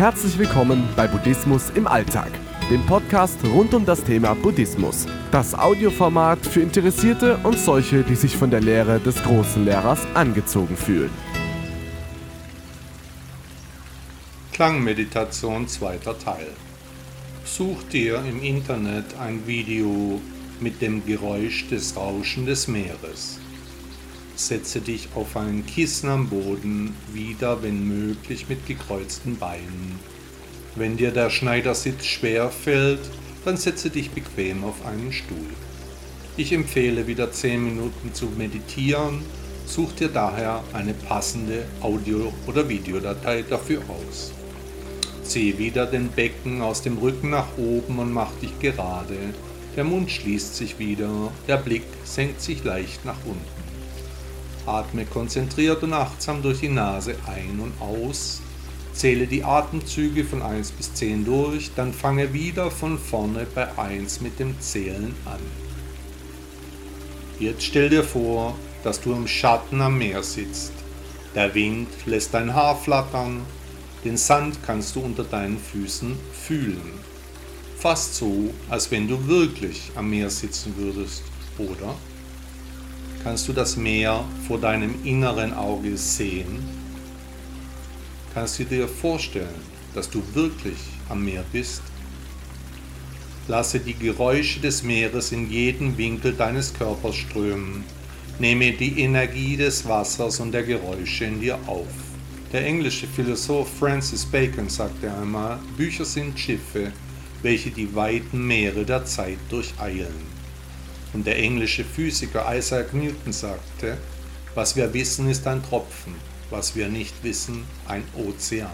Herzlich willkommen bei Buddhismus im Alltag, dem Podcast rund um das Thema Buddhismus. Das Audioformat für Interessierte und solche, die sich von der Lehre des großen Lehrers angezogen fühlen. Klangmeditation zweiter Teil. Such dir im Internet ein Video mit dem Geräusch des Rauschen des Meeres. Setze dich auf einen Kissen am Boden, wieder wenn möglich mit gekreuzten Beinen. Wenn dir der Schneidersitz schwer fällt, dann setze dich bequem auf einen Stuhl. Ich empfehle wieder 10 Minuten zu meditieren, such dir daher eine passende Audio- oder Videodatei dafür aus. Zieh wieder den Becken aus dem Rücken nach oben und mach dich gerade. Der Mund schließt sich wieder, der Blick senkt sich leicht nach unten. Atme konzentriert und achtsam durch die Nase ein und aus. Zähle die Atemzüge von 1 bis 10 durch, dann fange wieder von vorne bei 1 mit dem Zählen an. Jetzt stell dir vor, dass du im Schatten am Meer sitzt. Der Wind lässt dein Haar flattern, den Sand kannst du unter deinen Füßen fühlen. Fast so, als wenn du wirklich am Meer sitzen würdest, oder? Kannst du das Meer vor deinem inneren Auge sehen? Kannst du dir vorstellen, dass du wirklich am Meer bist? Lasse die Geräusche des Meeres in jeden Winkel deines Körpers strömen. Nehme die Energie des Wassers und der Geräusche in dir auf. Der englische Philosoph Francis Bacon sagte einmal, Bücher sind Schiffe, welche die weiten Meere der Zeit durcheilen. Und der englische Physiker Isaac Newton sagte, was wir wissen ist ein Tropfen, was wir nicht wissen ein Ozean.